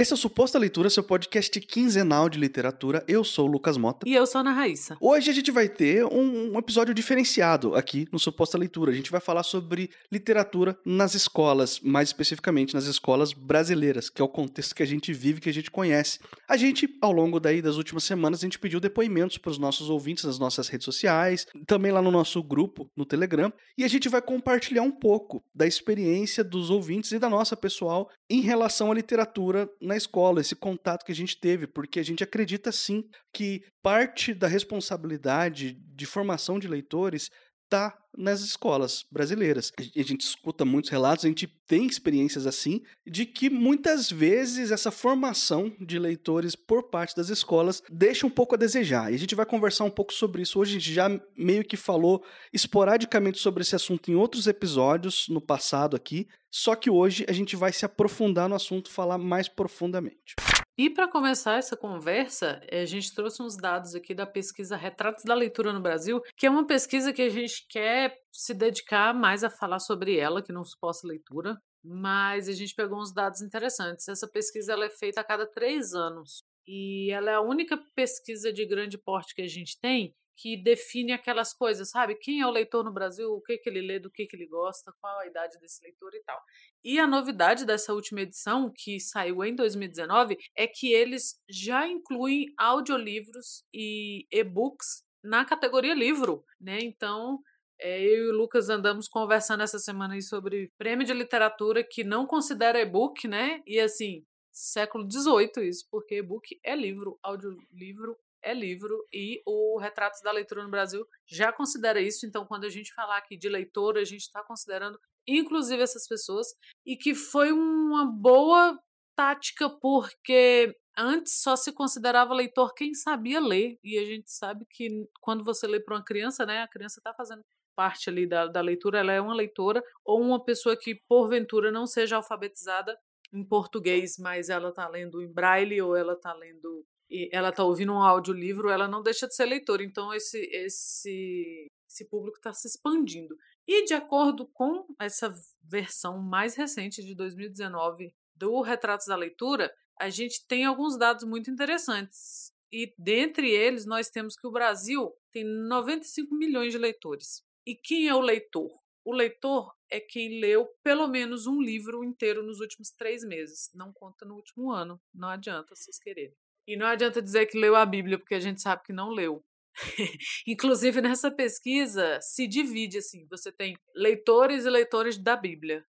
Esse é o Suposta Leitura, seu podcast quinzenal de literatura. Eu sou o Lucas Mota. E eu sou a Ana Raíssa. Hoje a gente vai ter um, um episódio diferenciado aqui no Suposta Leitura. A gente vai falar sobre literatura nas escolas, mais especificamente nas escolas brasileiras, que é o contexto que a gente vive, que a gente conhece. A gente, ao longo daí das últimas semanas, a gente pediu depoimentos para os nossos ouvintes nas nossas redes sociais, também lá no nosso grupo no Telegram, e a gente vai compartilhar um pouco da experiência dos ouvintes e da nossa pessoal em relação à literatura na escola, esse contato que a gente teve, porque a gente acredita sim que parte da responsabilidade de formação de leitores está nas escolas brasileiras. A gente escuta muitos relatos, a gente tem experiências assim, de que muitas vezes essa formação de leitores por parte das escolas deixa um pouco a desejar. E a gente vai conversar um pouco sobre isso. Hoje a gente já meio que falou esporadicamente sobre esse assunto em outros episódios no passado aqui, só que hoje a gente vai se aprofundar no assunto, falar mais profundamente. E para começar essa conversa, a gente trouxe uns dados aqui da pesquisa Retratos da Leitura no Brasil, que é uma pesquisa que a gente quer se dedicar mais a falar sobre ela, que não suposta leitura, mas a gente pegou uns dados interessantes. Essa pesquisa ela é feita a cada três anos e ela é a única pesquisa de grande porte que a gente tem que define aquelas coisas, sabe? Quem é o leitor no Brasil, o que, que ele lê, do que, que ele gosta, qual a idade desse leitor e tal. E a novidade dessa última edição, que saiu em 2019, é que eles já incluem audiolivros e e-books na categoria livro, né? Então, é, eu e o Lucas andamos conversando essa semana aí sobre prêmio de literatura que não considera e-book, né? E assim, século XVIII isso, porque e-book é livro, audiolivro é livro e o Retratos da Leitura no Brasil já considera isso. Então, quando a gente falar aqui de leitor, a gente está considerando inclusive essas pessoas e que foi uma boa tática porque antes só se considerava leitor quem sabia ler e a gente sabe que quando você lê para uma criança, né, a criança está fazendo parte ali da, da leitura, ela é uma leitora ou uma pessoa que porventura não seja alfabetizada em português, mas ela está lendo em braille ou ela está lendo e ela está ouvindo um audiolivro, ela não deixa de ser leitora. Então, esse, esse, esse público está se expandindo. E, de acordo com essa versão mais recente de 2019 do Retratos da Leitura, a gente tem alguns dados muito interessantes. E, dentre eles, nós temos que o Brasil tem 95 milhões de leitores. E quem é o leitor? O leitor é quem leu pelo menos um livro inteiro nos últimos três meses. Não conta no último ano. Não adianta vocês quererem. E não adianta dizer que leu a Bíblia, porque a gente sabe que não leu. Inclusive, nessa pesquisa, se divide assim: você tem leitores e leitores da Bíblia.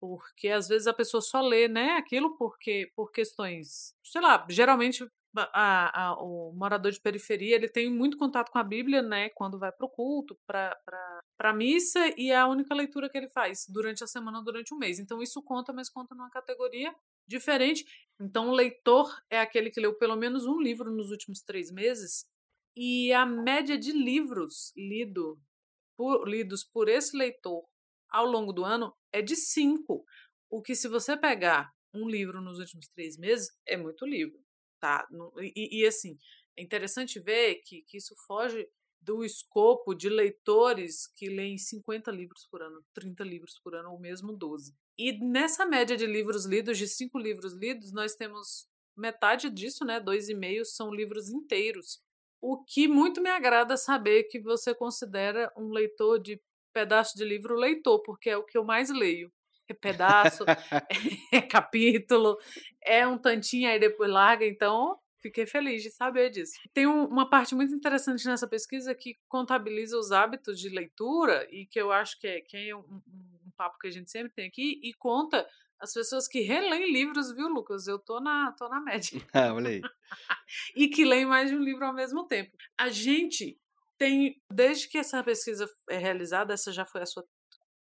Porque às vezes a pessoa só lê né, aquilo porque por questões, sei lá, geralmente a, a, o morador de periferia ele tem muito contato com a Bíblia, né? Quando vai para o culto, para a missa, e é a única leitura que ele faz durante a semana, durante o mês. Então isso conta, mas conta numa categoria diferente. Então, o leitor é aquele que leu pelo menos um livro nos últimos três meses, e a média de livros lido por, lidos por esse leitor ao longo do ano é de cinco. O que, se você pegar um livro nos últimos três meses, é muito livro. tá? E, e assim, é interessante ver que, que isso foge do escopo de leitores que leem 50 livros por ano, 30 livros por ano, ou mesmo 12. E nessa média de livros lidos, de cinco livros lidos, nós temos metade disso, né? Dois e meio são livros inteiros. O que muito me agrada saber que você considera um leitor de pedaço de livro leitor, porque é o que eu mais leio. É pedaço, é capítulo, é um tantinho aí depois larga, então fiquei feliz de saber disso. Tem um, uma parte muito interessante nessa pesquisa que contabiliza os hábitos de leitura e que eu acho que é, que é um, um papo que a gente sempre tem aqui e conta as pessoas que releem livros, viu, Lucas? Eu tô na, tô na média. Ah, olha aí. e que leem mais de um livro ao mesmo tempo. A gente tem, desde que essa pesquisa é realizada, essa já foi a sua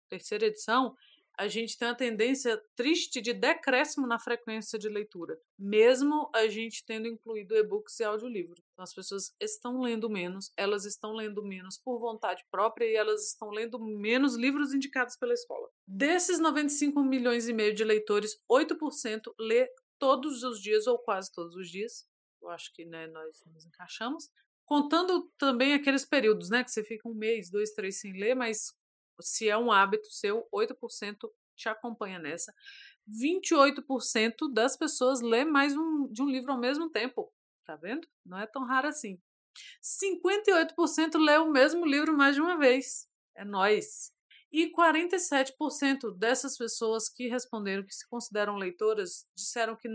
terceira edição, a gente tem uma tendência triste de decréscimo na frequência de leitura, mesmo a gente tendo incluído e-books e audiolivros. Então, as pessoas estão lendo menos, elas estão lendo menos por vontade própria e elas estão lendo menos livros indicados pela escola. Desses 95 milhões e meio de leitores, 8% lê todos os dias ou quase todos os dias. Eu acho que né, nós nos encaixamos. Contando também aqueles períodos, né, que você fica um mês, dois, três sem ler, mas se é um hábito seu, 8% te acompanha nessa. 28% das pessoas lê mais um, de um livro ao mesmo tempo. Tá vendo? Não é tão raro assim. 58% lê o mesmo livro mais de uma vez. É nós. E 47% dessas pessoas que responderam que se consideram leitoras disseram que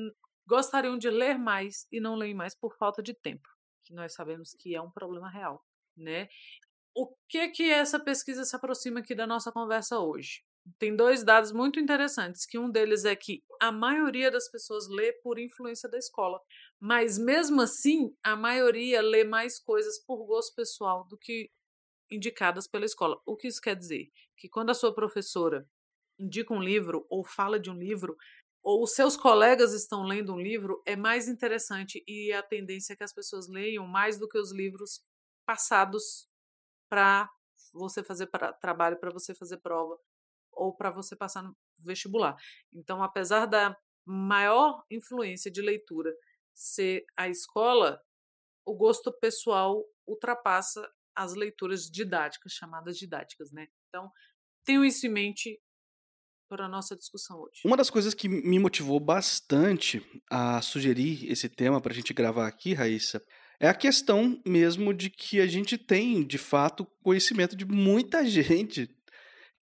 gostariam de ler mais e não leem mais por falta de tempo, que nós sabemos que é um problema real, né? O que que essa pesquisa se aproxima aqui da nossa conversa hoje? Tem dois dados muito interessantes, que um deles é que a maioria das pessoas lê por influência da escola, mas mesmo assim, a maioria lê mais coisas por gosto pessoal do que indicadas pela escola. O que isso quer dizer? Que quando a sua professora indica um livro ou fala de um livro, ou os seus colegas estão lendo um livro, é mais interessante e a tendência é que as pessoas leiam mais do que os livros passados para você fazer pra, trabalho, para você fazer prova ou para você passar no vestibular. Então, apesar da maior influência de leitura ser a escola, o gosto pessoal ultrapassa as leituras didáticas, chamadas didáticas, né? Então, tenho isso em mente para a nossa discussão hoje. Uma das coisas que me motivou bastante a sugerir esse tema para a gente gravar aqui, Raíssa, é a questão mesmo de que a gente tem, de fato, conhecimento de muita gente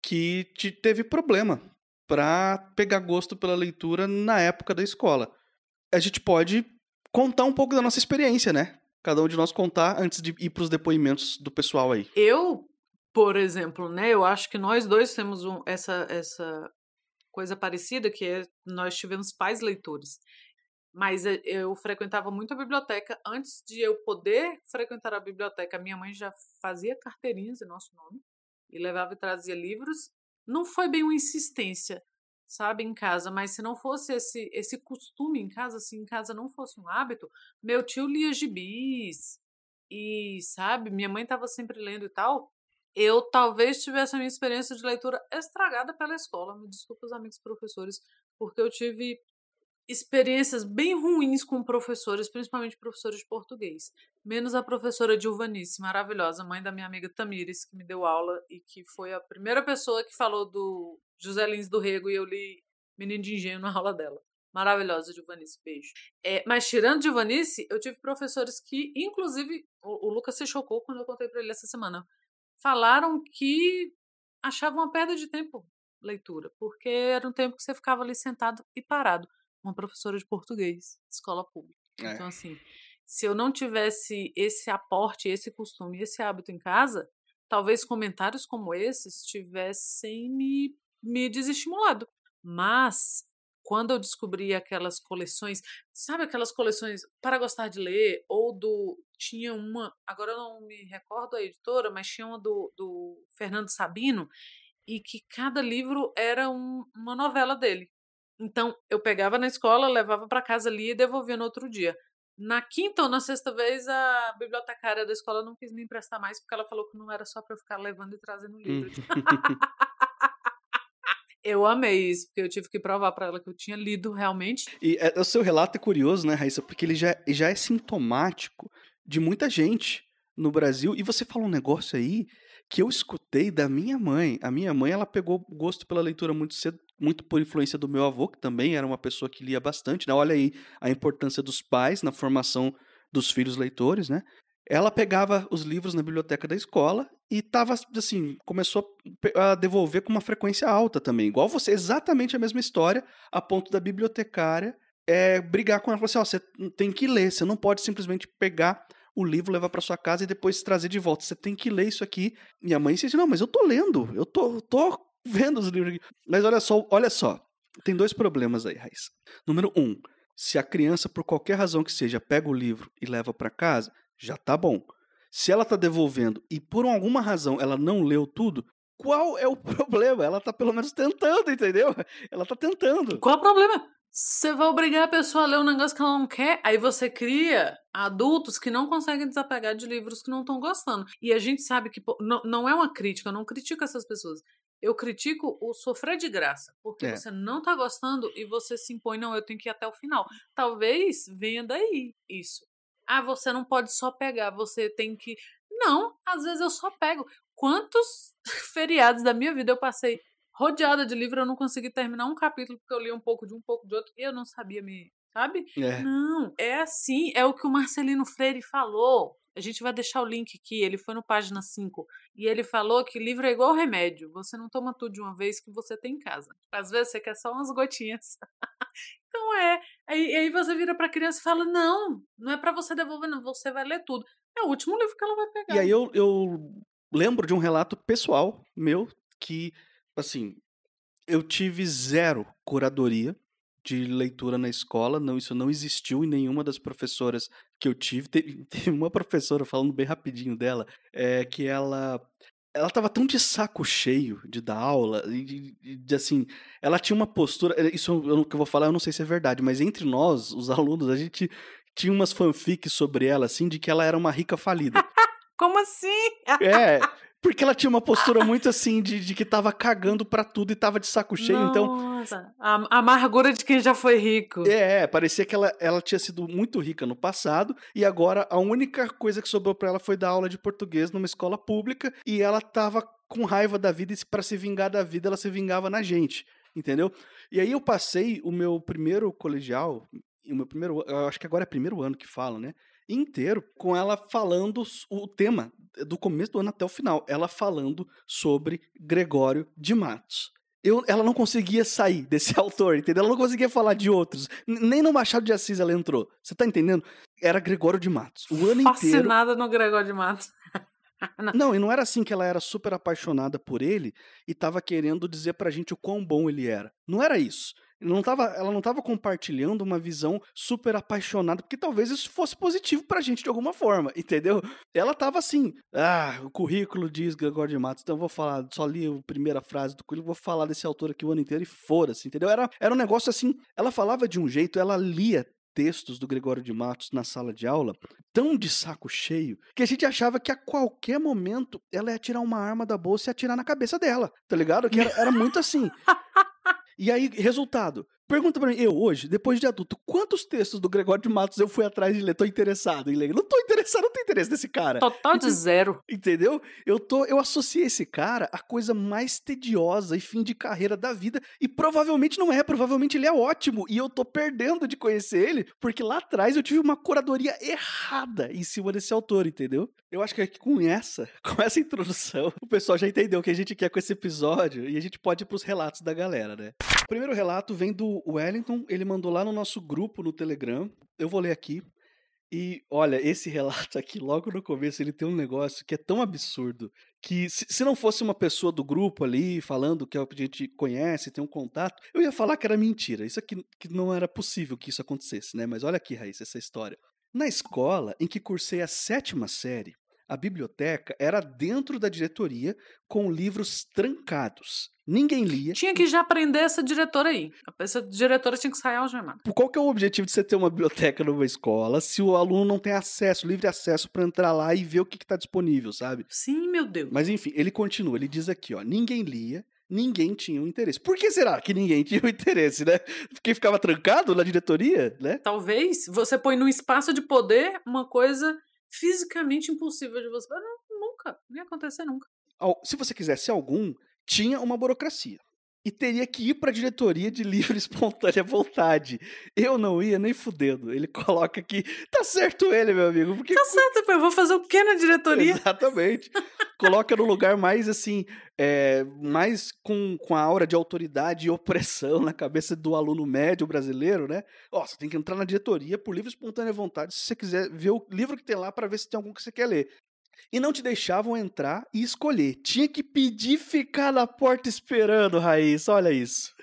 que teve problema para pegar gosto pela leitura na época da escola. A gente pode contar um pouco da nossa experiência, né? cada um de nós contar antes de ir para os depoimentos do pessoal aí. Eu, por exemplo, né, eu acho que nós dois temos um, essa, essa coisa parecida, que é nós tivemos pais leitores. Mas eu frequentava muito a biblioteca. Antes de eu poder frequentar a biblioteca, minha mãe já fazia carteirinhas em nosso nome e levava e trazia livros. Não foi bem uma insistência, sabe, em casa, mas se não fosse esse esse costume em casa, se em casa não fosse um hábito, meu tio lia gibis e, sabe, minha mãe estava sempre lendo e tal, eu talvez tivesse a minha experiência de leitura estragada pela escola. Me desculpa os amigos professores, porque eu tive experiências bem ruins com professores, principalmente professores de português. Menos a professora Dilvanice, maravilhosa, mãe da minha amiga Tamires, que me deu aula e que foi a primeira pessoa que falou do José Lins do Rego e eu li Menino de Engenho na aula dela. Maravilhosa, Giovanice, beijo. É, mas tirando Giovanice, eu tive professores que, inclusive, o, o Lucas se chocou quando eu contei para ele essa semana. Falaram que achavam uma perda de tempo leitura, porque era um tempo que você ficava ali sentado e parado. Uma professora de português, escola pública. É. Então, assim, se eu não tivesse esse aporte, esse costume, esse hábito em casa, talvez comentários como esses tivessem me me desestimulado. Mas quando eu descobri aquelas coleções, sabe aquelas coleções para gostar de ler, ou do. Tinha uma, agora eu não me recordo a editora, mas tinha uma do, do Fernando Sabino, e que cada livro era um, uma novela dele. Então eu pegava na escola, levava para casa, lia e devolvia no outro dia. Na quinta ou na sexta vez, a bibliotecária da escola não quis me emprestar mais, porque ela falou que não era só para eu ficar levando e trazendo livro. Hum. Eu amei isso, porque eu tive que provar para ela que eu tinha lido realmente. E é, o seu relato é curioso, né, Raíssa? Porque ele já, já é sintomático de muita gente no Brasil. E você fala um negócio aí que eu escutei da minha mãe. A minha mãe, ela pegou gosto pela leitura muito cedo, muito por influência do meu avô, que também era uma pessoa que lia bastante. Né? Olha aí a importância dos pais na formação dos filhos leitores, né? ela pegava os livros na biblioteca da escola e tava assim, começou a devolver com uma frequência alta também, igual você, exatamente a mesma história, a ponto da bibliotecária é, brigar com ela, falar assim, ó, você tem que ler, você não pode simplesmente pegar o livro, levar para sua casa e depois trazer de volta, você tem que ler isso aqui. Minha mãe disse, não, mas eu tô lendo, eu tô, tô vendo os livros aqui. Mas olha só, olha só, tem dois problemas aí, Raíssa. Número um, se a criança, por qualquer razão que seja, pega o livro e leva para casa, já tá bom. Se ela tá devolvendo e por alguma razão ela não leu tudo, qual é o problema? Ela tá pelo menos tentando, entendeu? Ela tá tentando. Qual o problema? Você vai obrigar a pessoa a ler um negócio que ela não quer, aí você cria adultos que não conseguem desapegar de livros que não estão gostando. E a gente sabe que não, não é uma crítica, eu não critico essas pessoas. Eu critico o sofrer de graça, porque é. você não tá gostando e você se impõe, não, eu tenho que ir até o final. Talvez venha daí isso. Ah, você não pode só pegar, você tem que. Não, às vezes eu só pego. Quantos feriados da minha vida eu passei rodeada de livro, eu não consegui terminar um capítulo porque eu li um pouco de um, pouco de outro e eu não sabia me. Sabe? É. Não, é assim, é o que o Marcelino Freire falou. A gente vai deixar o link aqui, ele foi no página 5. E ele falou que livro é igual remédio. Você não toma tudo de uma vez que você tem em casa. Às vezes você quer só umas gotinhas. então é. Aí, aí você vira pra criança e fala: Não, não é para você devolver, não. Você vai ler tudo. É o último livro que ela vai pegar. E aí eu, eu lembro de um relato pessoal meu que, assim, eu tive zero curadoria de leitura na escola, não, isso não existiu em nenhuma das professoras que eu tive. Teve, teve uma professora, falando bem rapidinho dela, é, que ela ela tava tão de saco cheio de dar aula, e de, de, assim, ela tinha uma postura, é, isso eu, que eu vou falar, eu não sei se é verdade, mas entre nós, os alunos, a gente tinha umas fanfics sobre ela, assim, de que ela era uma rica falida. Como assim? É, porque ela tinha uma postura muito assim de, de que tava cagando pra tudo e tava de saco cheio, Nossa, então. A amargura de quem já foi rico. É, parecia que ela, ela tinha sido muito rica no passado e agora a única coisa que sobrou pra ela foi dar aula de português numa escola pública e ela tava com raiva da vida e para se vingar da vida ela se vingava na gente, entendeu? E aí eu passei o meu primeiro colegial, o meu primeiro, eu acho que agora é primeiro ano que fala, né? Inteiro com ela falando o tema do começo do ano até o final, ela falando sobre Gregório de Matos. Eu, ela não conseguia sair desse autor, entendeu? Ela não conseguia falar de outros. Nem no Machado de Assis ela entrou. Você tá entendendo? Era Gregório de Matos. O ano Fascinada inteiro. Fascinada no Gregório de Matos. não. não, e não era assim que ela era super apaixonada por ele e tava querendo dizer pra gente o quão bom ele era. Não era isso não tava, ela não estava compartilhando uma visão super apaixonada, porque talvez isso fosse positivo pra gente de alguma forma, entendeu? Ela estava assim, ah, o currículo diz Gregório de Matos, então eu vou falar, só li a primeira frase do currículo, vou falar desse autor aqui o ano inteiro e fora-se, entendeu? Era, era um negócio assim, ela falava de um jeito, ela lia textos do Gregório de Matos na sala de aula, tão de saco cheio, que a gente achava que a qualquer momento ela ia tirar uma arma da bolsa e atirar na cabeça dela, tá ligado? Que era, era muito assim. E aí, resultado. Pergunta pra mim, eu hoje, depois de adulto, quantos textos do Gregório de Matos eu fui atrás de ler? Tô interessado em ler. Não tô interessado, não tenho interesse nesse cara. Total de zero. Entendeu? Eu tô, eu associei esse cara à coisa mais tediosa e fim de carreira da vida. E provavelmente não é, provavelmente ele é ótimo. E eu tô perdendo de conhecer ele, porque lá atrás eu tive uma curadoria errada em cima desse autor, entendeu? Eu acho que é com essa, com essa introdução, o pessoal já entendeu o que a gente quer com esse episódio e a gente pode ir pros relatos da galera, né? O primeiro relato vem do Wellington, ele mandou lá no nosso grupo no Telegram. Eu vou ler aqui. E olha, esse relato aqui, logo no começo, ele tem um negócio que é tão absurdo que se, se, não fosse uma pessoa do grupo ali falando que a gente conhece, tem um contato, eu ia falar que era mentira. Isso aqui que não era possível que isso acontecesse, né? Mas olha aqui, Raíssa, essa história. Na escola em que cursei a sétima série, a biblioteca era dentro da diretoria com livros trancados. Ninguém lia. Tinha que já aprender essa diretora aí. Essa diretora tinha que sair algemada. Qual que é o objetivo de você ter uma biblioteca numa escola se o aluno não tem acesso, livre acesso para entrar lá e ver o que está disponível, sabe? Sim, meu Deus. Mas enfim, ele continua, ele diz aqui, ó, ninguém lia, ninguém tinha um interesse. Por que será que ninguém tinha um interesse, né? Porque ficava trancado na diretoria, né? Talvez você põe num espaço de poder uma coisa fisicamente impossível de você. Não, nunca, nem ia acontecer nunca. Se você quisesse algum, tinha uma burocracia. E teria que ir para a diretoria de livre espontânea vontade. Eu não ia nem fudendo. Ele coloca aqui. Tá certo ele, meu amigo. Porque... Tá certo, eu vou fazer o que na diretoria? Exatamente. coloca no lugar mais assim, é, mais com, com a aura de autoridade e opressão na cabeça do aluno médio brasileiro, né? Ó, você tem que entrar na diretoria por livre espontânea vontade se você quiser ver o livro que tem lá para ver se tem algum que você quer ler e não te deixavam entrar e escolher. Tinha que pedir ficar na porta esperando, Raíssa. Olha isso.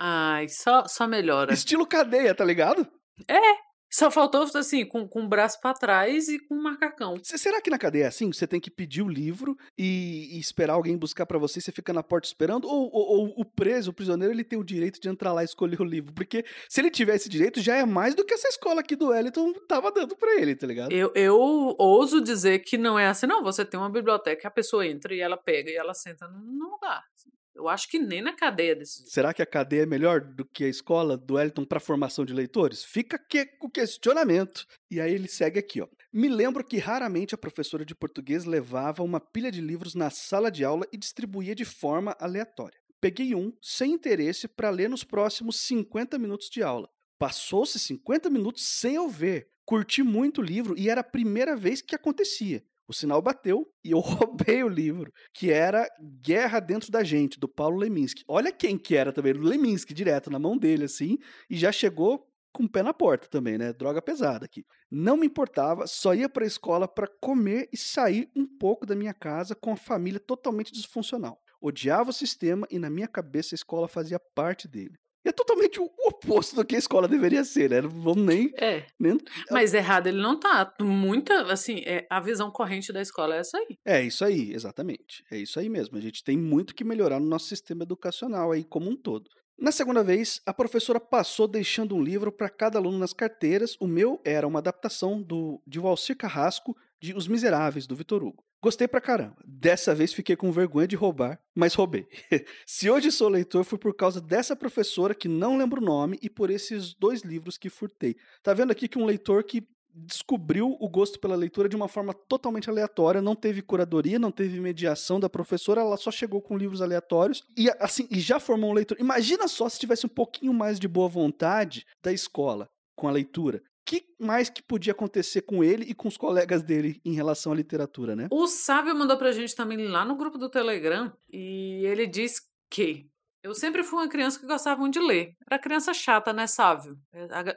Ai, só, só melhora. Estilo cadeia, tá ligado? É, só faltou, assim, com, com o braço para trás e com um macacão. Será que na cadeia é assim? Você tem que pedir o livro e, e esperar alguém buscar para você e você fica na porta esperando? Ou, ou, ou, o preso, o prisioneiro, ele tem o direito de entrar lá e escolher o livro? Porque se ele tiver esse direito, já é mais do que essa escola aqui do Wellington tava dando para ele, tá ligado? Eu, eu ouso dizer que não é assim, não. Você tem uma biblioteca, a pessoa entra e ela pega e ela senta num lugar. Eu acho que nem na cadeia desse. Será que a cadeia é melhor do que a escola do Wellington para formação de leitores? Fica aqui o questionamento. E aí ele segue aqui, ó. Me lembro que raramente a professora de português levava uma pilha de livros na sala de aula e distribuía de forma aleatória. Peguei um, sem interesse, para ler nos próximos 50 minutos de aula. Passou-se 50 minutos sem eu ver. Curti muito o livro e era a primeira vez que acontecia. O sinal bateu e eu roubei o livro, que era Guerra Dentro da Gente, do Paulo Leminski. Olha quem que era também, o Leminski, direto na mão dele, assim, e já chegou com o pé na porta também, né? Droga pesada aqui. Não me importava, só ia para a escola para comer e sair um pouco da minha casa com a família totalmente disfuncional odiava o sistema e na minha cabeça a escola fazia parte dele. E é totalmente o oposto do que a escola deveria ser, né? Não vamos nem. É. Nem... Mas errado ele não tá. Muita, assim, é, a visão corrente da escola é essa aí. É isso aí, exatamente. É isso aí mesmo. A gente tem muito que melhorar no nosso sistema educacional aí como um todo. Na segunda vez, a professora passou deixando um livro para cada aluno nas carteiras. O meu era uma adaptação do, de Valcir Carrasco de Os Miseráveis, do Vitor Hugo. Gostei pra caramba. Dessa vez fiquei com vergonha de roubar, mas roubei. Se hoje sou leitor, foi por causa dessa professora que não lembro o nome e por esses dois livros que furtei. Tá vendo aqui que um leitor que descobriu o gosto pela leitura de uma forma totalmente aleatória, não teve curadoria, não teve mediação da professora, ela só chegou com livros aleatórios e assim, e já formou um leitor. Imagina só se tivesse um pouquinho mais de boa vontade da escola com a leitura que mais que podia acontecer com ele e com os colegas dele em relação à literatura, né? O Sábio mandou pra gente também lá no grupo do Telegram e ele diz que eu sempre fui uma criança que gostava muito de ler. Era criança chata, né, Sávio?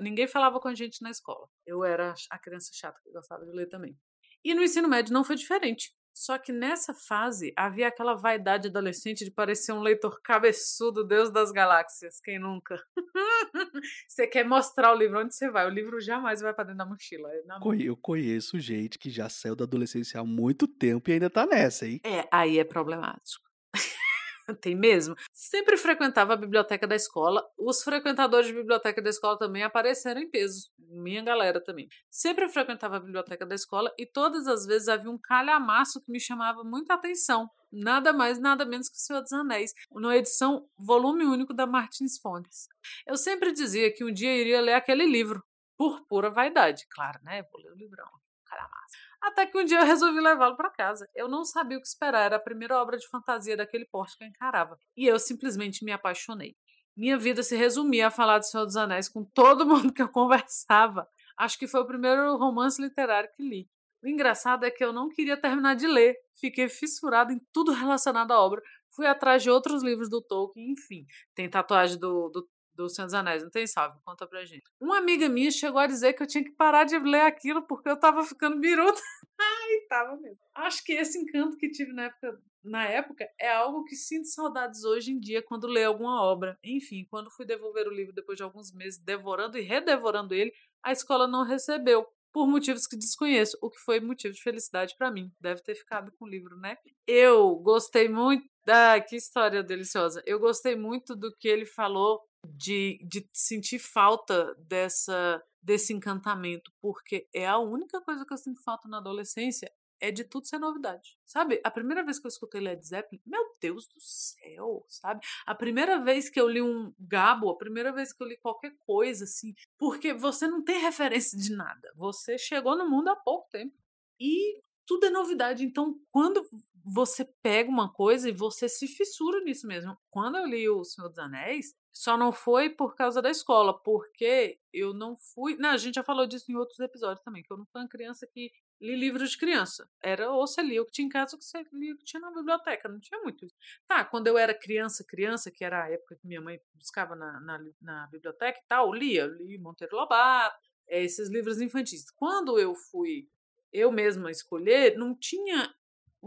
Ninguém falava com a gente na escola. Eu era a criança chata que gostava de ler também. E no ensino médio não foi diferente. Só que nessa fase havia aquela vaidade adolescente de parecer um leitor cabeçudo, Deus das galáxias. Quem nunca? você quer mostrar o livro onde você vai. O livro jamais vai para dentro da mochila. É. Eu conheço gente que já saiu da adolescência há muito tempo e ainda tá nessa, hein? É, aí é problemático. Tem mesmo. Sempre frequentava a biblioteca da escola. Os frequentadores de biblioteca da escola também apareceram em peso. Minha galera também. Sempre frequentava a biblioteca da escola e todas as vezes havia um calhamaço que me chamava muita atenção. Nada mais, nada menos que o Senhor dos Anéis, na edição volume único da Martins Fontes. Eu sempre dizia que um dia iria ler aquele livro, por pura vaidade. Claro, né? Vou ler o livrão. Calhamaço. Até que um dia eu resolvi levá-lo para casa. Eu não sabia o que esperar, era a primeira obra de fantasia daquele porte que eu encarava. E eu simplesmente me apaixonei. Minha vida se resumia a falar do Senhor dos Anéis com todo mundo que eu conversava. Acho que foi o primeiro romance literário que li. O engraçado é que eu não queria terminar de ler. Fiquei fissurado em tudo relacionado à obra. Fui atrás de outros livros do Tolkien, enfim. Tem tatuagem do, do do Senhor dos Anéis, não tem salve? Conta pra gente. Uma amiga minha chegou a dizer que eu tinha que parar de ler aquilo porque eu tava ficando biruta. Ai, tava mesmo. Acho que esse encanto que tive na época, na época é algo que sinto saudades hoje em dia quando leio alguma obra. Enfim, quando fui devolver o livro depois de alguns meses devorando e redevorando ele, a escola não recebeu por motivos que desconheço, o que foi motivo de felicidade para mim. Deve ter ficado com o livro, né? Eu gostei muito. Ah, que história deliciosa. Eu gostei muito do que ele falou de, de sentir falta dessa desse encantamento, porque é a única coisa que eu sinto falta na adolescência é de tudo ser novidade. Sabe? A primeira vez que eu escutei Led Zeppelin, meu Deus do céu, sabe? A primeira vez que eu li um Gabo, a primeira vez que eu li qualquer coisa assim, porque você não tem referência de nada. Você chegou no mundo há pouco tempo. E tudo é novidade. Então, quando você pega uma coisa e você se fissura nisso mesmo. Quando eu li O Senhor dos Anéis, só não foi por causa da escola, porque eu não fui. Não, a gente já falou disso em outros episódios também, que eu não fui uma criança que li livros de criança. Era ou você lia o que tinha em casa ou você lia o que tinha na biblioteca. Não tinha muito isso. Tá, quando eu era criança, criança, que era a época que minha mãe buscava na, na, na biblioteca e tal, lia, li Monteiro Lobato, eh, esses livros infantis. Quando eu fui eu mesma escolher, não tinha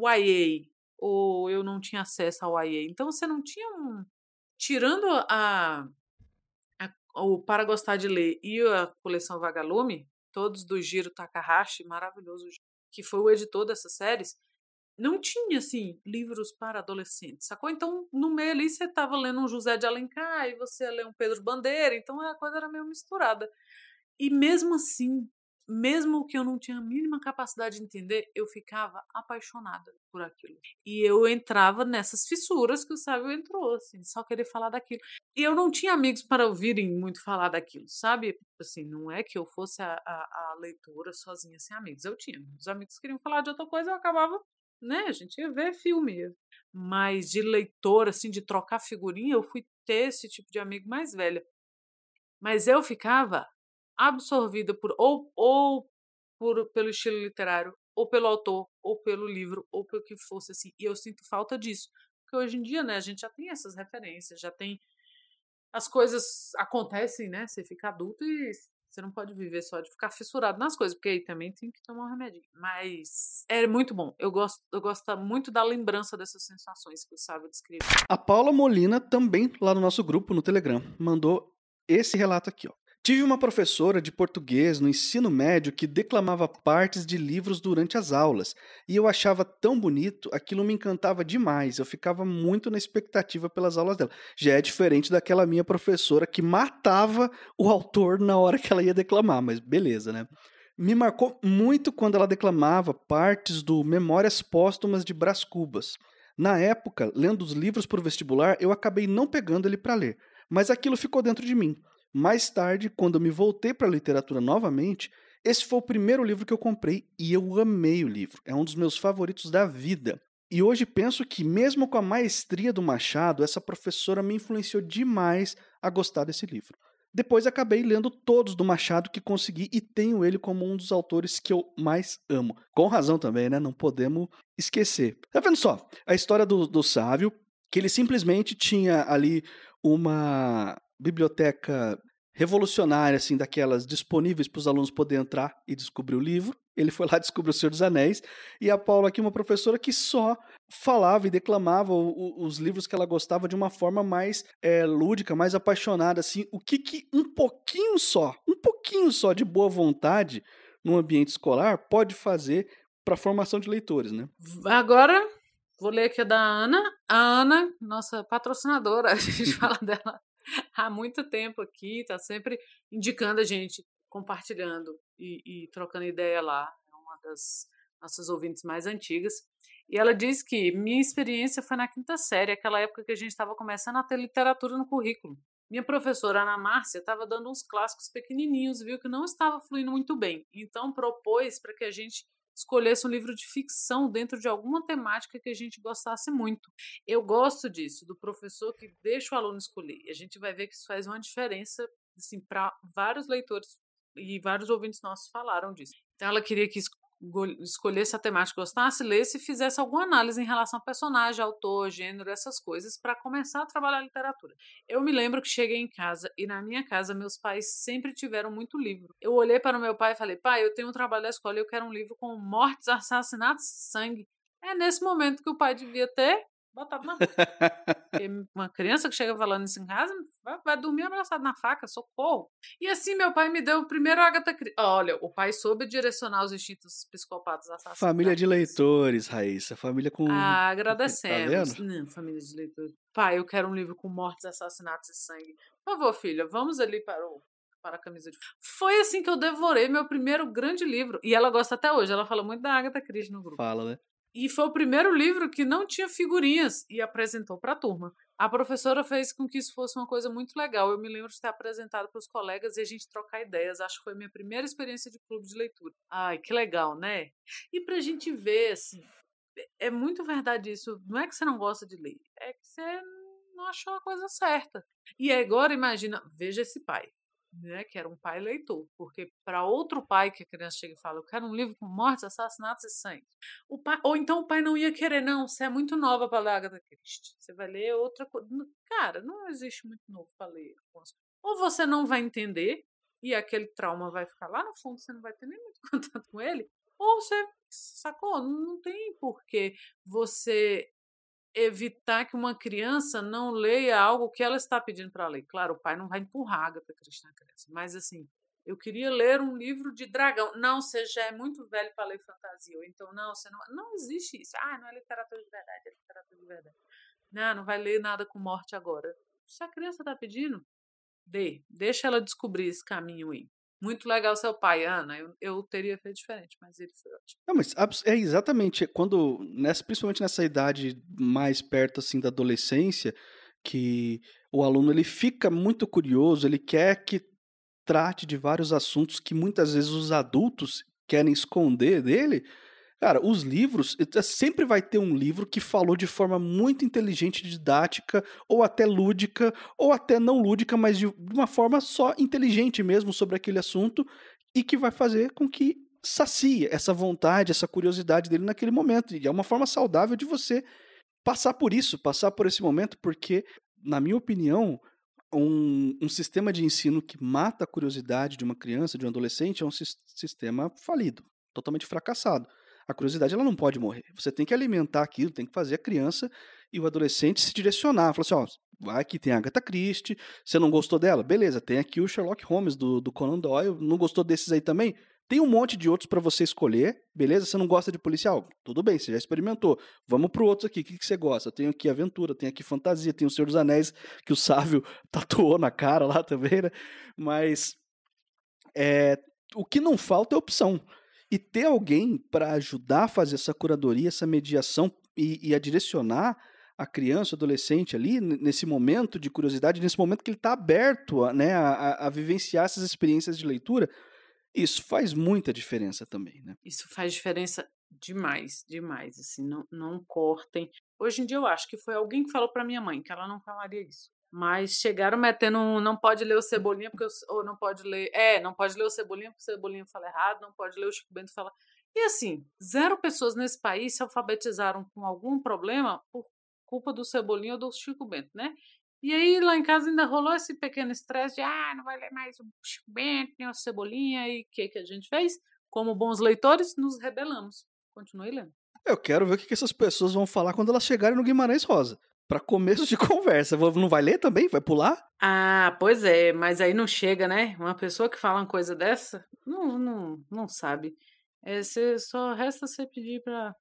YA, ou eu não tinha acesso ao YA. Então você não tinha um tirando a, a, o Para Gostar de Ler e a coleção Vagalume, todos do Giro Takahashi, maravilhoso, que foi o editor dessas séries, não tinha, assim, livros para adolescentes, sacou? Então, no meio ali, você estava lendo um José de Alencar e você ia ler um Pedro Bandeira, então a coisa era meio misturada. E mesmo assim, mesmo que eu não tinha a mínima capacidade de entender, eu ficava apaixonada por aquilo. E eu entrava nessas fissuras que o sábio entrou, assim, só querer falar daquilo. E eu não tinha amigos para ouvirem muito falar daquilo, sabe? Assim, não é que eu fosse a, a, a sozinha sem amigos. Eu tinha. Os amigos queriam falar de outra coisa, eu acabava né? A gente ia ver filme. Mas de leitor, assim, de trocar figurinha, eu fui ter esse tipo de amigo mais velha. Mas eu ficava absorvida por ou, ou por, pelo estilo literário, ou pelo autor, ou pelo livro, ou pelo que fosse assim. E eu sinto falta disso. Porque hoje em dia, né, a gente já tem essas referências, já tem. As coisas acontecem, né? Você fica adulto e você não pode viver só de ficar fissurado nas coisas, porque aí também tem que tomar um remédio. Mas é muito bom. Eu gosto, eu gosto muito da lembrança dessas sensações que o Sábio descreveu. A Paula Molina, também lá no nosso grupo no Telegram, mandou esse relato aqui, ó. Tive uma professora de português no ensino médio que declamava partes de livros durante as aulas, e eu achava tão bonito, aquilo me encantava demais, eu ficava muito na expectativa pelas aulas dela. Já é diferente daquela minha professora que matava o autor na hora que ela ia declamar, mas beleza, né? Me marcou muito quando ela declamava partes do Memórias Póstumas de Brás Cubas. Na época, lendo os livros para o vestibular, eu acabei não pegando ele para ler, mas aquilo ficou dentro de mim. Mais tarde, quando eu me voltei para a literatura novamente, esse foi o primeiro livro que eu comprei e eu amei o livro. É um dos meus favoritos da vida. E hoje penso que, mesmo com a maestria do Machado, essa professora me influenciou demais a gostar desse livro. Depois acabei lendo todos do Machado que consegui e tenho ele como um dos autores que eu mais amo. Com razão também, né? Não podemos esquecer. Tá vendo só? A história do, do Sávio, que ele simplesmente tinha ali uma biblioteca revolucionária, assim, daquelas disponíveis para os alunos poderem entrar e descobrir o livro. Ele foi lá descobrir o Senhor dos Anéis. E a Paula aqui, uma professora que só falava e declamava o, o, os livros que ela gostava de uma forma mais é, lúdica, mais apaixonada, assim. O que, que um pouquinho só, um pouquinho só de boa vontade no ambiente escolar pode fazer para a formação de leitores, né? Agora, vou ler aqui a da Ana. A Ana, nossa patrocinadora, a gente fala dela há muito tempo aqui, está sempre indicando a gente, compartilhando e, e trocando ideia lá. É uma das nossas ouvintes mais antigas. E ela diz que minha experiência foi na quinta série, aquela época que a gente estava começando a ter literatura no currículo. Minha professora Ana Márcia estava dando uns clássicos pequenininhos, viu que não estava fluindo muito bem. Então propôs para que a gente escolhesse um livro de ficção dentro de alguma temática que a gente gostasse muito. Eu gosto disso, do professor que deixa o aluno escolher. A gente vai ver que isso faz uma diferença assim, para vários leitores e vários ouvintes nossos falaram disso. Então ela queria que escolhesse a temática, gostasse, lesse e fizesse alguma análise em relação ao personagem, autor, gênero, essas coisas, para começar a trabalhar a literatura. Eu me lembro que cheguei em casa e na minha casa meus pais sempre tiveram muito livro. Eu olhei para o meu pai e falei: pai, eu tenho um trabalho da escola e eu quero um livro com mortes, assassinatos sangue. É nesse momento que o pai devia ter uma criança que chega falando isso em casa vai, vai, dormir abraçado na faca, socorro. E assim meu pai me deu o primeiro Agatha Christie. Olha, o pai soube direcionar os instintos psicopatas assassinos. Família de leitores, Raíssa. Família com. Ah, tá agradecemos. Tá Não, família de leitores. Pai, eu quero um livro com mortes, assassinatos e sangue. Por favor, filha, vamos ali para o para a camisa de Foi assim que eu devorei meu primeiro grande livro. E ela gosta até hoje. Ela fala muito da Agatha Christie no grupo. Fala, né? E foi o primeiro livro que não tinha figurinhas e apresentou para a turma. A professora fez com que isso fosse uma coisa muito legal. Eu me lembro de ter apresentado para os colegas e a gente trocar ideias. Acho que foi minha primeira experiência de clube de leitura. Ai, que legal, né? E para a gente ver, assim, é, é muito verdade isso. Não é que você não gosta de ler, é que você não achou a coisa certa. E agora, imagina, veja esse pai né, que era um pai leitor, porque para outro pai que a criança chega e fala, eu quero um livro com mortes, assassinatos e sangue, o pai, ou então o pai não ia querer, não, você é muito nova para ler Agatha Christie, você vai ler outra coisa, cara, não existe muito novo para ler, ou você não vai entender e aquele trauma vai ficar lá no fundo, você não vai ter nem muito contato com ele, ou você sacou, não tem porquê você evitar que uma criança não leia algo que ela está pedindo para ler. Claro, o pai não vai empurrar a Agatha Christie na criança, mas assim, eu queria ler um livro de dragão. Não, você já é muito velho para ler fantasia. Então, não, você não. Não existe isso. Ah, não é literatura de verdade, é literatura de verdade. Não, não vai ler nada com morte agora. Se a criança está pedindo, dê. Deixa ela descobrir esse caminho aí. Muito legal seu pai, Ana. Eu, eu teria feito diferente, mas ele foi ótimo. Não, mas é exatamente quando, nessa, principalmente nessa idade mais perto assim da adolescência, que o aluno ele fica muito curioso, ele quer que trate de vários assuntos que muitas vezes os adultos querem esconder dele. Cara, os livros, sempre vai ter um livro que falou de forma muito inteligente, didática, ou até lúdica, ou até não lúdica, mas de uma forma só inteligente mesmo sobre aquele assunto, e que vai fazer com que sacie essa vontade, essa curiosidade dele naquele momento. E é uma forma saudável de você passar por isso, passar por esse momento, porque, na minha opinião, um, um, sistema de ensino que mata a curiosidade de uma criança, de um adolescente, é um sistema falido, totalmente fracassado. A curiosidade ela não pode morrer. Você tem que alimentar aquilo, tem que fazer a criança e o adolescente se direcionar. Falar assim, ó, vai aqui tem a Agatha Christie, você não gostou dela? Beleza, tem aqui o Sherlock Holmes do, do Conan Doyle, não gostou desses aí também? Tem um monte de outros para você escolher, beleza? Você não gosta de policial? Tudo bem, você já experimentou. Vamos pro outro aqui. O que, que você gosta? Tenho aqui aventura, tenho aqui fantasia, tem o Senhor dos Anéis, que o Sávio tatuou na cara lá também, né? Mas é, o que não falta é opção. E ter alguém para ajudar a fazer essa curadoria, essa mediação e, e a direcionar a criança, o adolescente ali, nesse momento de curiosidade, nesse momento que ele está aberto a, né, a, a, vivenciar essas experiências de leitura, isso faz muita diferença também, né? Isso faz diferença demais, demais, assim, não, não cortem. Hoje em dia eu acho que foi alguém que falou para minha mãe que ela não falaria isso. Mas chegaram metendo um, não pode ler o Cebolinha porque eu, ou não pode ler, é, não pode ler o Cebolinha porque o Cebolinha fala errado, não pode ler o Chico Bento fala. E assim, zero pessoas nesse país se alfabetizaram com algum problema por culpa do Cebolinha ou do Chico Bento, né? E aí lá em casa ainda rolou esse pequeno estresse de ah, não vai ler mais o Chico Bento, nem o Cebolinha, e o que, que a gente fez? Como bons leitores, nos rebelamos. Continue lendo. Eu quero ver o que essas pessoas vão falar quando elas chegarem no Guimarães Rosa. Para começo de conversa. Não vai ler também? Vai pular? Ah, pois é, mas aí não chega, né? Uma pessoa que fala uma coisa dessa, não, não, não sabe. É, só resta você pedir para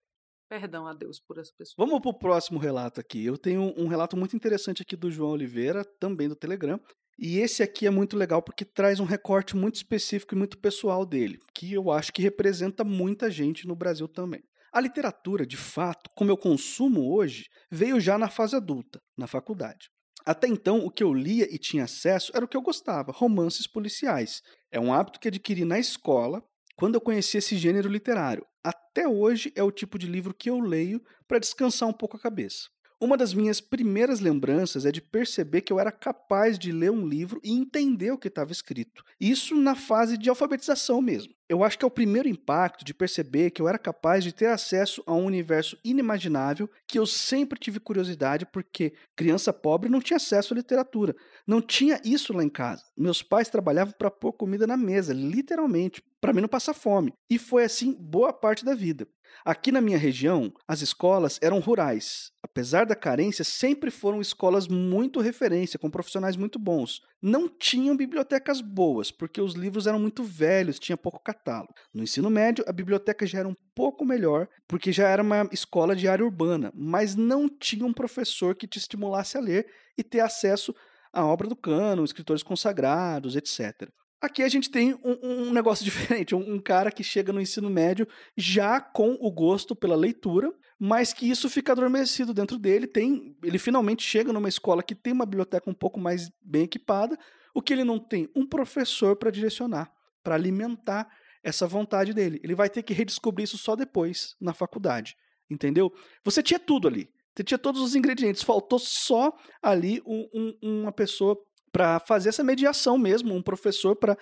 Perdão a Deus por essa pessoa. Vamos para o próximo relato aqui. Eu tenho um relato muito interessante aqui do João Oliveira, também do Telegram. E esse aqui é muito legal porque traz um recorte muito específico e muito pessoal dele, que eu acho que representa muita gente no Brasil também. A literatura, de fato, como eu consumo hoje, veio já na fase adulta, na faculdade. Até então, o que eu lia e tinha acesso era o que eu gostava, romances policiais. É um hábito que adquiri na escola, quando eu conheci esse gênero literário até hoje é o tipo de livro que eu leio para descansar um pouco a cabeça. Uma das minhas primeiras lembranças é de perceber que eu era capaz de ler um livro e entender o que estava escrito. Isso na fase de alfabetização mesmo. Eu acho que é o primeiro impacto de perceber que eu era capaz de ter acesso a um universo inimaginável que eu sempre tive curiosidade porque criança pobre não tinha acesso à literatura. Não tinha isso lá em casa. Meus pais trabalhavam para pôr comida na mesa, literalmente, para mim não passar fome. E foi assim boa parte da vida. Aqui na minha região, as escolas eram rurais. Apesar da carência, sempre foram escolas muito referência, com profissionais muito bons. Não tinham bibliotecas boas, porque os livros eram muito velhos, tinha pouco catálogo. No ensino médio, a biblioteca já era um pouco melhor, porque já era uma escola de área urbana, mas não tinha um professor que te estimulasse a ler e ter acesso à obra do cano, escritores consagrados, etc. Aqui a gente tem um, um negócio diferente, um, um, cara que chega no ensino médio já com o gosto pela leitura, mas que isso fica adormecido dentro dele. Tem, ele finalmente chega numa escola que tem uma biblioteca um pouco mais bem equipada, o que ele não tem um professor para direcionar, para alimentar essa vontade dele. Ele vai ter que redescobrir isso só depois na faculdade, entendeu? Você tinha tudo ali, você tinha todos os ingredientes, faltou só ali um, uma pessoa para fazer essa mediação mesmo, um professor para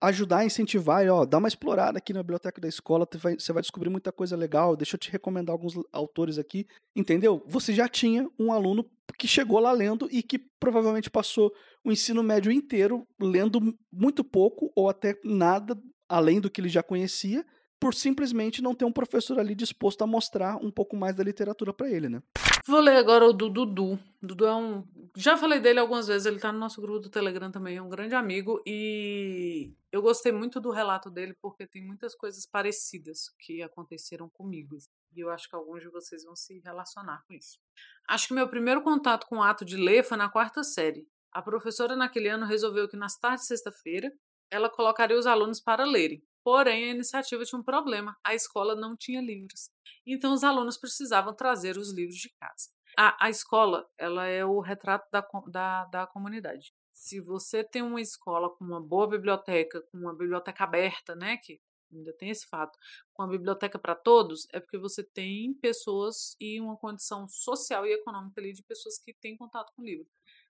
ajudar a incentivar, ó, dá uma explorada aqui na biblioteca da escola, você vai descobrir muita coisa legal, deixa eu te recomendar alguns autores aqui, entendeu? Você já tinha um aluno que chegou lá lendo e que provavelmente passou o ensino médio inteiro lendo muito pouco ou até nada além do que ele já conhecia, por simplesmente não ter um professor ali disposto a mostrar um pouco mais da literatura para ele, né? Vou ler agora o do Dudu. Dudu é um. Já falei dele algumas vezes, ele tá no nosso grupo do Telegram também, é um grande amigo. E eu gostei muito do relato dele porque tem muitas coisas parecidas que aconteceram comigo. E eu acho que alguns de vocês vão se relacionar com isso. Acho que meu primeiro contato com o ato de ler foi na quarta série. A professora naquele ano resolveu que nas tardes de sexta-feira ela colocaria os alunos para lerem. Porém, a iniciativa tinha um problema: a escola não tinha livros. Então, os alunos precisavam trazer os livros de casa. A, a escola ela é o retrato da, da, da comunidade. Se você tem uma escola com uma boa biblioteca, com uma biblioteca aberta, né, que ainda tem esse fato, com a biblioteca para todos, é porque você tem pessoas e uma condição social e econômica ali de pessoas que têm contato com livro.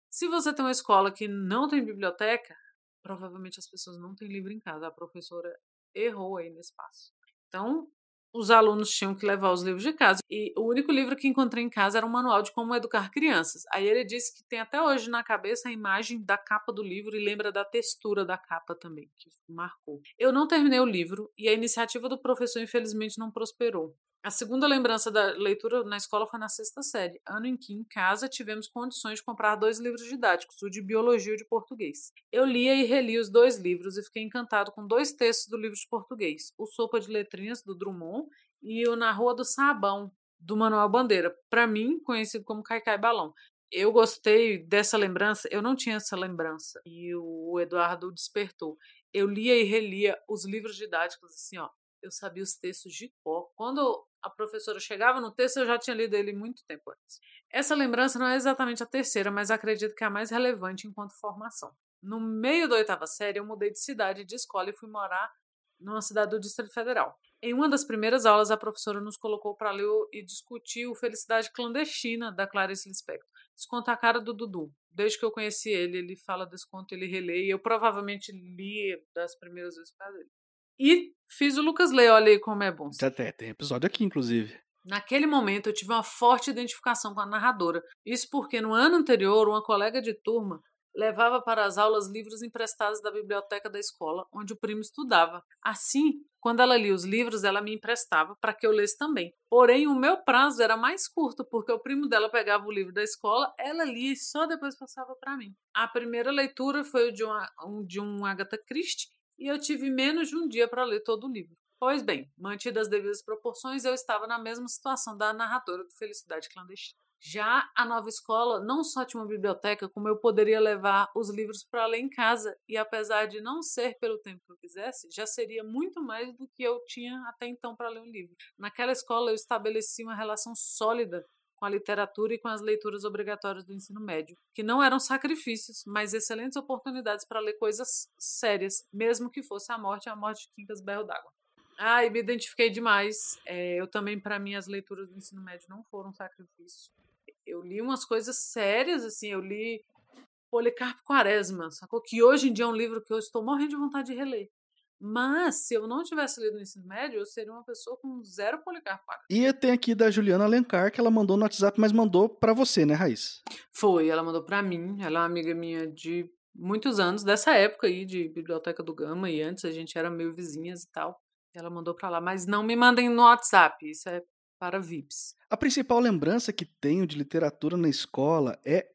Se você tem uma escola que não tem biblioteca, provavelmente as pessoas não têm livro em casa. A professora errou aí nesse passo. Então, os alunos tinham que levar os livros de casa. E o único livro que encontrei em casa era um manual de como educar crianças. Aí ele disse que tem até hoje na cabeça a imagem da capa do livro e lembra da textura da capa também, que marcou. Eu não terminei o livro e a iniciativa do professor infelizmente não prosperou. A segunda lembrança da leitura na escola foi na sexta série, ano em que, em casa, tivemos condições de comprar dois livros didáticos, o de biologia e o de português. Eu lia e relia os dois livros e fiquei encantado com dois textos do livro de português: O Sopa de Letrinhas, do Drummond, e o Na Rua do Sabão, do Manuel Bandeira, para mim conhecido como Caicai Balão. Eu gostei dessa lembrança, eu não tinha essa lembrança, e o Eduardo despertou. Eu lia e relia os livros didáticos assim, ó, eu sabia os textos de cor. Quando a professora chegava no texto, eu já tinha lido ele muito tempo antes. Essa lembrança não é exatamente a terceira, mas acredito que é a mais relevante enquanto formação. No meio da oitava série, eu mudei de cidade, de escola e fui morar numa cidade do Distrito Federal. Em uma das primeiras aulas, a professora nos colocou para ler e discutir o Felicidade Clandestina, da Clarice Lispector. Desconta a cara do Dudu. Desde que eu conheci ele, ele fala desse conto, ele relê, e eu provavelmente li das primeiras vezes para ele. E fiz o Lucas ler, olha aí como é bom. Já tem, episódio aqui, inclusive. Naquele momento eu tive uma forte identificação com a narradora. Isso porque no ano anterior, uma colega de turma levava para as aulas livros emprestados da biblioteca da escola, onde o primo estudava. Assim, quando ela lia os livros, ela me emprestava para que eu lesse também. Porém, o meu prazo era mais curto, porque o primo dela pegava o livro da escola, ela lia e só depois passava para mim. A primeira leitura foi de, uma, um, de um Agatha Christie, e eu tive menos de um dia para ler todo o livro. Pois bem, mantidas as devidas proporções, eu estava na mesma situação da narradora do Felicidade Clandestina. Já a nova escola não só tinha uma biblioteca, como eu poderia levar os livros para ler em casa, e apesar de não ser pelo tempo que eu quisesse, já seria muito mais do que eu tinha até então para ler um livro. Naquela escola eu estabeleci uma relação sólida com a literatura e com as leituras obrigatórias do ensino médio, que não eram sacrifícios, mas excelentes oportunidades para ler coisas sérias, mesmo que fosse a morte a morte de Quincas Berro d'Água. Ah, e me identifiquei demais. É, eu também, para mim, as leituras do ensino médio não foram sacrifício. Eu li umas coisas sérias, assim, eu li Policarpo Quaresma, sacou? Que hoje em dia é um livro que eu estou morrendo de vontade de reler. Mas, se eu não tivesse lido no ensino médio, eu seria uma pessoa com zero policarpo. E tem aqui da Juliana Alencar, que ela mandou no WhatsApp, mas mandou para você, né, Raiz? Foi, ela mandou para mim. Ela é uma amiga minha de muitos anos, dessa época aí, de Biblioteca do Gama, e antes a gente era meio vizinhas e tal. Ela mandou para lá, mas não me mandem no WhatsApp, isso é para VIPs. A principal lembrança que tenho de literatura na escola é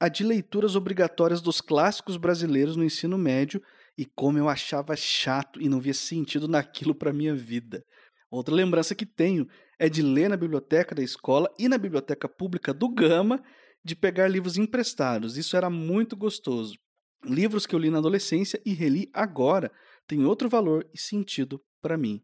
a de leituras obrigatórias dos clássicos brasileiros no ensino médio e como eu achava chato e não via sentido naquilo para minha vida. Outra lembrança que tenho é de ler na biblioteca da escola e na biblioteca pública do Gama de pegar livros emprestados. Isso era muito gostoso. Livros que eu li na adolescência e reli agora têm outro valor e sentido para mim.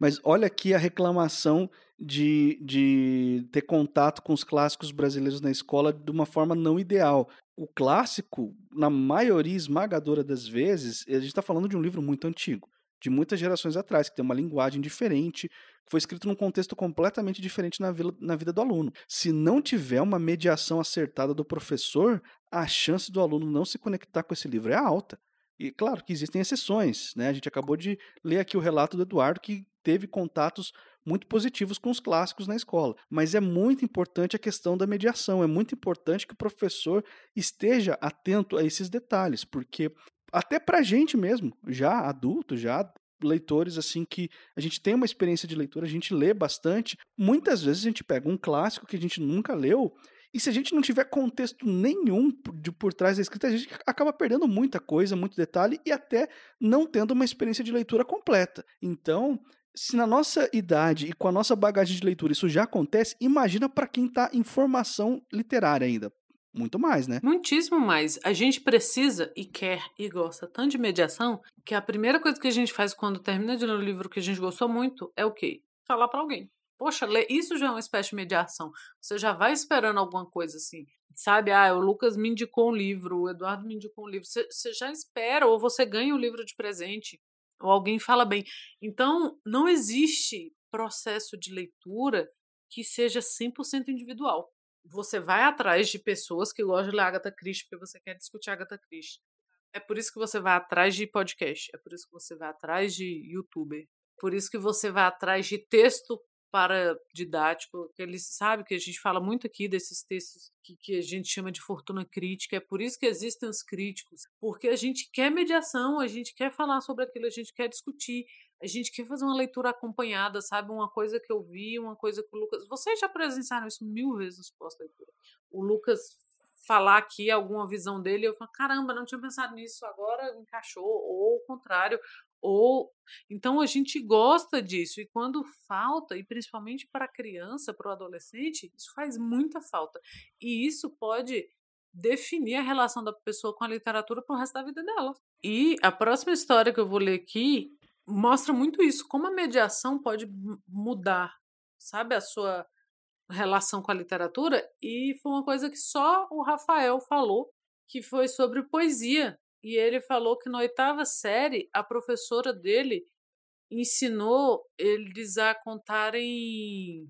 Mas olha aqui a reclamação de, de ter contato com os clássicos brasileiros na escola de uma forma não ideal. O clássico, na maioria esmagadora das vezes, a gente está falando de um livro muito antigo, de muitas gerações atrás, que tem uma linguagem diferente, foi escrito num contexto completamente diferente na, na vida do aluno. Se não tiver uma mediação acertada do professor, a chance do aluno não se conectar com esse livro é alta. E claro que existem exceções, né? A gente acabou de ler aqui o relato do Eduardo que teve contatos muito positivos com os clássicos na escola. Mas é muito importante a questão da mediação, é muito importante que o professor esteja atento a esses detalhes, porque até para a gente mesmo, já adulto, já leitores assim que a gente tem uma experiência de leitura, a gente lê bastante. Muitas vezes a gente pega um clássico que a gente nunca leu e se a gente não tiver contexto nenhum de por trás da escrita, a gente acaba perdendo muita coisa, muito detalhe e até não tendo uma experiência de leitura completa. Então, se na nossa idade e com a nossa bagagem de leitura isso já acontece, imagina para quem está em formação literária ainda. Muito mais, né? Muitíssimo mais. A gente precisa e quer e gosta tanto de mediação que a primeira coisa que a gente faz quando termina de ler um livro que a gente gostou muito é o quê? Falar para alguém. Poxa, isso já é uma espécie de mediação. Você já vai esperando alguma coisa assim. Sabe, ah, o Lucas me indicou um livro, o Eduardo me indicou um livro. Você, você já espera, ou você ganha o um livro de presente ou alguém fala bem. Então, não existe processo de leitura que seja 100% individual. Você vai atrás de pessoas que gostam de ler Agatha Christie porque você quer discutir Agatha Christie. É por isso que você vai atrás de podcast, é por isso que você vai atrás de youtuber, por isso que você vai atrás de texto para didático, que eles sabe que a gente fala muito aqui desses textos que, que, a gente chama de fortuna crítica, é por isso que existem os críticos, porque a gente quer mediação, a gente quer falar sobre aquilo, a gente quer discutir, a gente quer fazer uma leitura acompanhada, sabe? Uma coisa que eu vi, uma coisa que o Lucas. Vocês já presenciaram isso mil vezes nos pós-leitura. O Lucas falar aqui alguma visão dele, eu falo, caramba, não tinha pensado nisso, agora encaixou, ou o contrário, ou então a gente gosta disso e quando falta e principalmente para a criança, para o adolescente, isso faz muita falta e isso pode definir a relação da pessoa com a literatura para o resto da vida dela. E a próxima história que eu vou ler aqui mostra muito isso, como a mediação pode mudar, sabe, a sua relação com a literatura e foi uma coisa que só o Rafael falou, que foi sobre poesia e ele falou que na oitava série a professora dele ensinou eles a contarem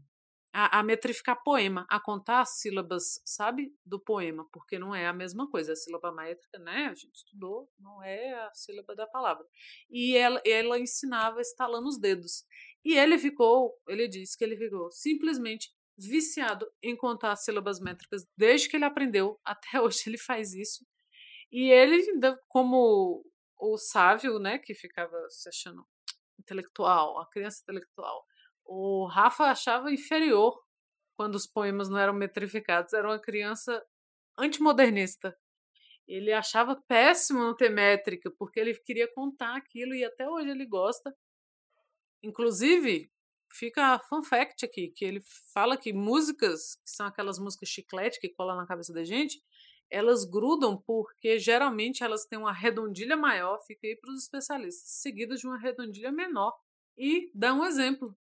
a, a, metrificar poema, a contar as sílabas, sabe, do poema, porque não é a mesma coisa. A sílaba métrica, né, a gente estudou, não é a sílaba da palavra. E ela, ela ensinava estalando os dedos. E ele ficou, ele disse que ele ficou simplesmente viciado em contar as sílabas métricas desde que ele aprendeu, até hoje ele faz isso. E ele, como o Sávio, né, que ficava se achando intelectual, a criança intelectual, o Rafa achava inferior quando os poemas não eram metrificados, era uma criança antimodernista. Ele achava péssimo não ter métrica, porque ele queria contar aquilo e até hoje ele gosta. Inclusive, fica a fun fact aqui, que ele fala que músicas, que são aquelas músicas chiclete que colam na cabeça da gente, elas grudam porque geralmente elas têm uma redondilha maior, fica aí para os especialistas, seguida de uma redondilha menor. E dá um exemplo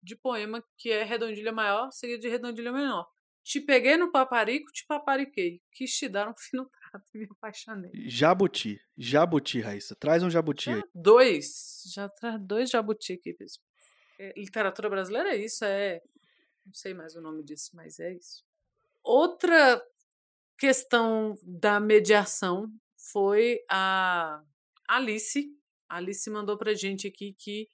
de poema que é redondilha maior, seguida de redondilha menor. Te peguei no paparico, te papariquei. Quis te dar um fino trato e me apaixonei. Jabuti. Jabuti, Raíssa. Traz um jabuti aí. Dois. Já traz dois jabuti aqui mesmo. É, literatura brasileira é isso, é. Não sei mais o nome disso, mas é isso. Outra questão da mediação foi a Alice. A Alice mandou para gente aqui que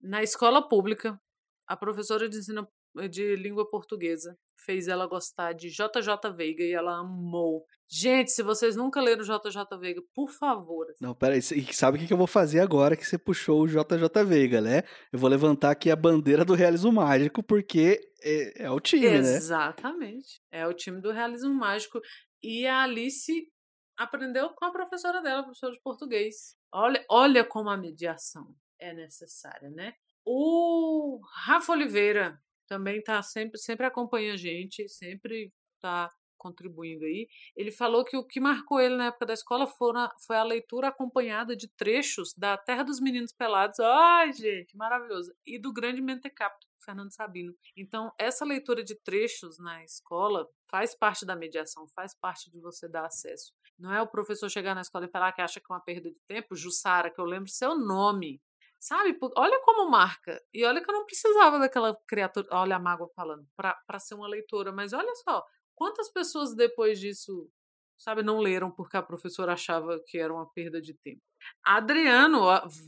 na escola pública a professora de ensino de língua portuguesa fez ela gostar de JJ Veiga e ela amou. Gente, se vocês nunca leram JJ Veiga, por favor. Não, peraí, sabe o que eu vou fazer agora que você puxou o JJ Veiga, né? Eu vou levantar aqui a bandeira do realismo mágico, porque é, é o time, Exatamente. né? Exatamente. É o time do realismo mágico. E a Alice aprendeu com a professora dela, a professora de português. Olha, olha como a mediação é necessária, né? O Rafa Oliveira também tá sempre, sempre acompanha a gente, sempre tá contribuindo aí. Ele falou que o que marcou ele na época da escola foi a, leitura acompanhada de trechos da Terra dos Meninos Pelados. Ai, gente, maravilhoso! E do Grande Mentecapto, Fernando Sabino. Então, essa leitura de trechos na escola faz parte da mediação, faz parte de você dar acesso. Não é o professor chegar na escola e falar que acha que é uma perda de tempo. Jussara, que eu lembro seu nome. Sabe? Olha como marca. E olha que eu não precisava daquela criatura. Olha a mágoa falando, para ser uma leitora. Mas olha só, quantas pessoas depois disso, sabe, não leram porque a professora achava que era uma perda de tempo? Adriano,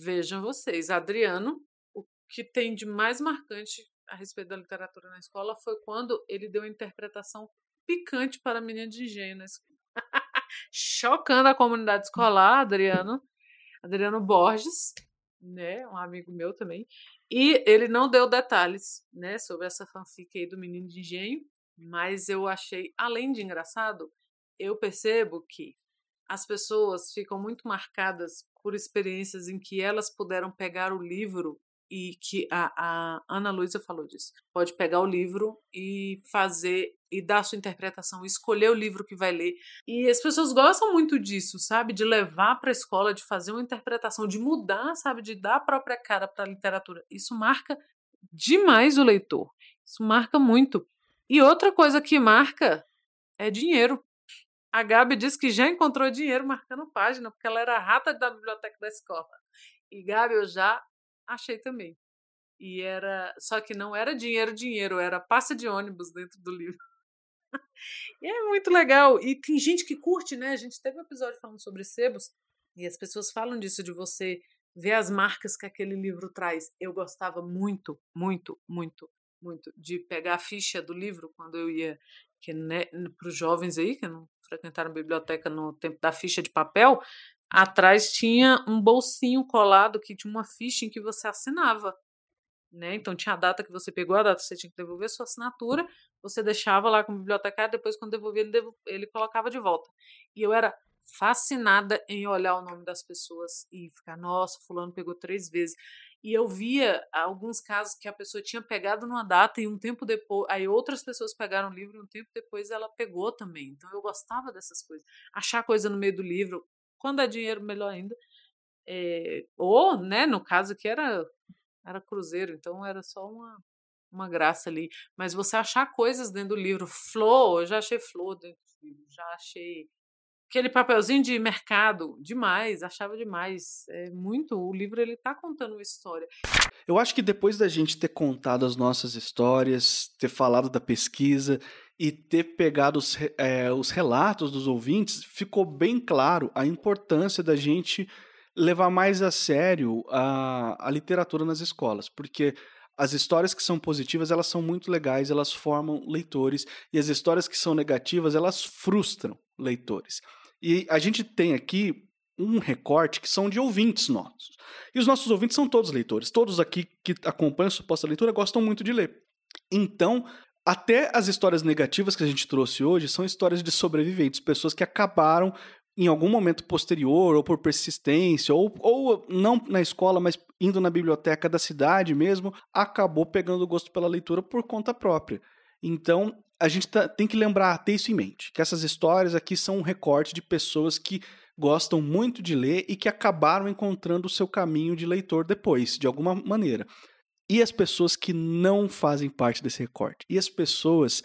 vejam vocês, Adriano, o que tem de mais marcante a respeito da literatura na escola foi quando ele deu uma interpretação picante para a menina de engenho. Chocando a comunidade escolar, Adriano. Adriano Borges né, um amigo meu também, e ele não deu detalhes, né, sobre essa fanfic aí do Menino de Engenho, mas eu achei, além de engraçado, eu percebo que as pessoas ficam muito marcadas por experiências em que elas puderam pegar o livro e que a, a Ana Luísa falou disso. Pode pegar o livro e fazer e dar sua interpretação, escolher o livro que vai ler. E as pessoas gostam muito disso, sabe? De levar para a escola, de fazer uma interpretação, de mudar, sabe? De dar a própria cara para a literatura. Isso marca demais o leitor. Isso marca muito. E outra coisa que marca é dinheiro. A Gabi disse que já encontrou dinheiro marcando página, porque ela era rata da biblioteca da escola. E Gabi, eu já achei também. E era. Só que não era dinheiro, dinheiro, era passa de ônibus dentro do livro. e é muito legal. E tem gente que curte, né? A gente teve um episódio falando sobre sebos, e as pessoas falam disso, de você ver as marcas que aquele livro traz. Eu gostava muito, muito, muito, muito de pegar a ficha do livro quando eu ia. Que né, para os jovens aí que não frequentaram biblioteca no tempo da ficha de papel, atrás tinha um bolsinho colado que tinha uma ficha em que você assinava. Né? Então tinha a data que você pegou, a data que você tinha que devolver sua assinatura, você deixava lá com o bibliotecário, depois quando devolvia ele, ele colocava de volta. E eu era fascinada em olhar o nome das pessoas e ficar, nossa, fulano pegou três vezes. E eu via alguns casos que a pessoa tinha pegado numa data e um tempo depois, aí outras pessoas pegaram o livro e um tempo depois ela pegou também. Então eu gostava dessas coisas. Achar coisa no meio do livro, quando é dinheiro, melhor ainda. É, ou, né, no caso que era era cruzeiro, então era só uma, uma graça ali. Mas você achar coisas dentro do livro, flor, eu já achei flor dentro do livro, já achei aquele papelzinho de mercado, demais, achava demais. É muito, o livro ele tá contando uma história. Eu acho que depois da gente ter contado as nossas histórias, ter falado da pesquisa e ter pegado os, é, os relatos dos ouvintes, ficou bem claro a importância da gente levar mais a sério a, a literatura nas escolas, porque as histórias que são positivas, elas são muito legais, elas formam leitores, e as histórias que são negativas, elas frustram leitores. E a gente tem aqui um recorte que são de ouvintes nossos. E os nossos ouvintes são todos leitores. Todos aqui que acompanham a suposta leitura gostam muito de ler. Então, até as histórias negativas que a gente trouxe hoje são histórias de sobreviventes, pessoas que acabaram em algum momento posterior, ou por persistência, ou, ou não na escola, mas indo na biblioteca da cidade mesmo, acabou pegando gosto pela leitura por conta própria. Então, a gente tá, tem que lembrar, ter isso em mente, que essas histórias aqui são um recorte de pessoas que gostam muito de ler e que acabaram encontrando o seu caminho de leitor depois, de alguma maneira. E as pessoas que não fazem parte desse recorte. E as pessoas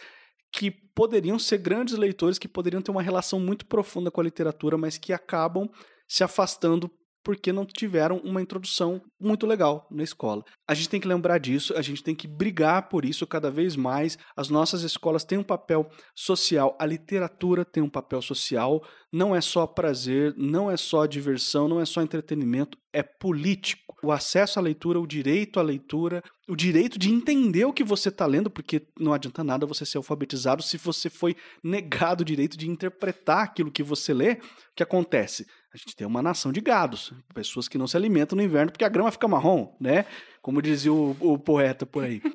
que poderiam ser grandes leitores, que poderiam ter uma relação muito profunda com a literatura, mas que acabam se afastando porque não tiveram uma introdução muito legal na escola. A gente tem que lembrar disso, a gente tem que brigar por isso cada vez mais. As nossas escolas têm um papel social, a literatura tem um papel social, não é só prazer, não é só diversão, não é só entretenimento, é político. O acesso à leitura, o direito à leitura, o direito de entender o que você está lendo, porque não adianta nada você ser alfabetizado se você foi negado o direito de interpretar aquilo que você lê. O que acontece? A gente tem uma nação de gados, pessoas que não se alimentam no inverno porque a grama fica marrom, né? Como dizia o, o poeta por aí.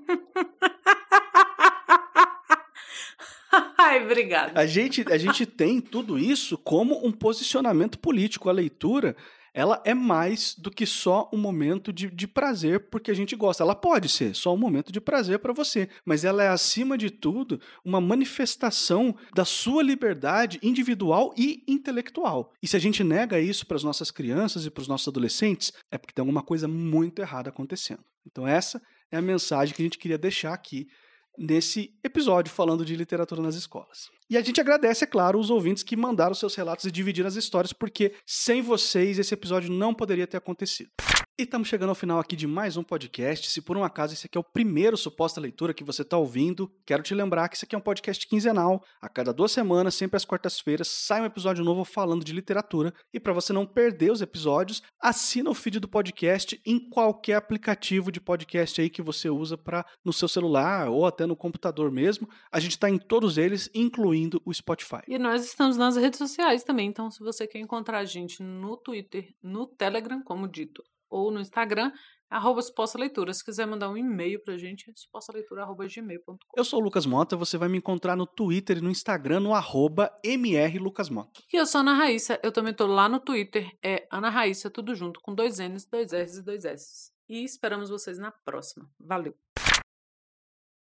Ai, obrigada. A gente, a gente tem tudo isso como um posicionamento político. A leitura ela é mais do que só um momento de, de prazer porque a gente gosta. Ela pode ser só um momento de prazer para você, mas ela é, acima de tudo, uma manifestação da sua liberdade individual e intelectual. E se a gente nega isso para as nossas crianças e para os nossos adolescentes, é porque tem alguma coisa muito errada acontecendo. Então, essa é a mensagem que a gente queria deixar aqui nesse episódio falando de literatura nas escolas. E a gente agradece, é claro, os ouvintes que mandaram seus relatos e dividiram as histórias, porque sem vocês esse episódio não poderia ter acontecido. E estamos chegando ao final aqui de mais um podcast. Se por um acaso esse aqui é o primeiro suposta leitura que você está ouvindo, quero te lembrar que esse aqui é um podcast quinzenal. A cada duas semanas, sempre às quartas-feiras, sai um episódio novo falando de literatura. E para você não perder os episódios, assina o feed do podcast em qualquer aplicativo de podcast aí que você usa para no seu celular ou até no computador mesmo. A gente está em todos eles, incluindo o Spotify. E nós estamos nas redes sociais também. Então, se você quer encontrar a gente no Twitter, no Telegram, como dito, ou no Instagram, arroba Suposta Leitura. Se quiser mandar um e-mail pra gente, supostaleitura.gmail.com. Eu sou o Lucas Mota, você vai me encontrar no Twitter e no Instagram no arroba mrlucasmota. E eu sou a Ana Raíssa, eu também tô lá no Twitter, é Ana Raíssa, tudo junto, com dois N's, dois R's e dois S's. E esperamos vocês na próxima. Valeu!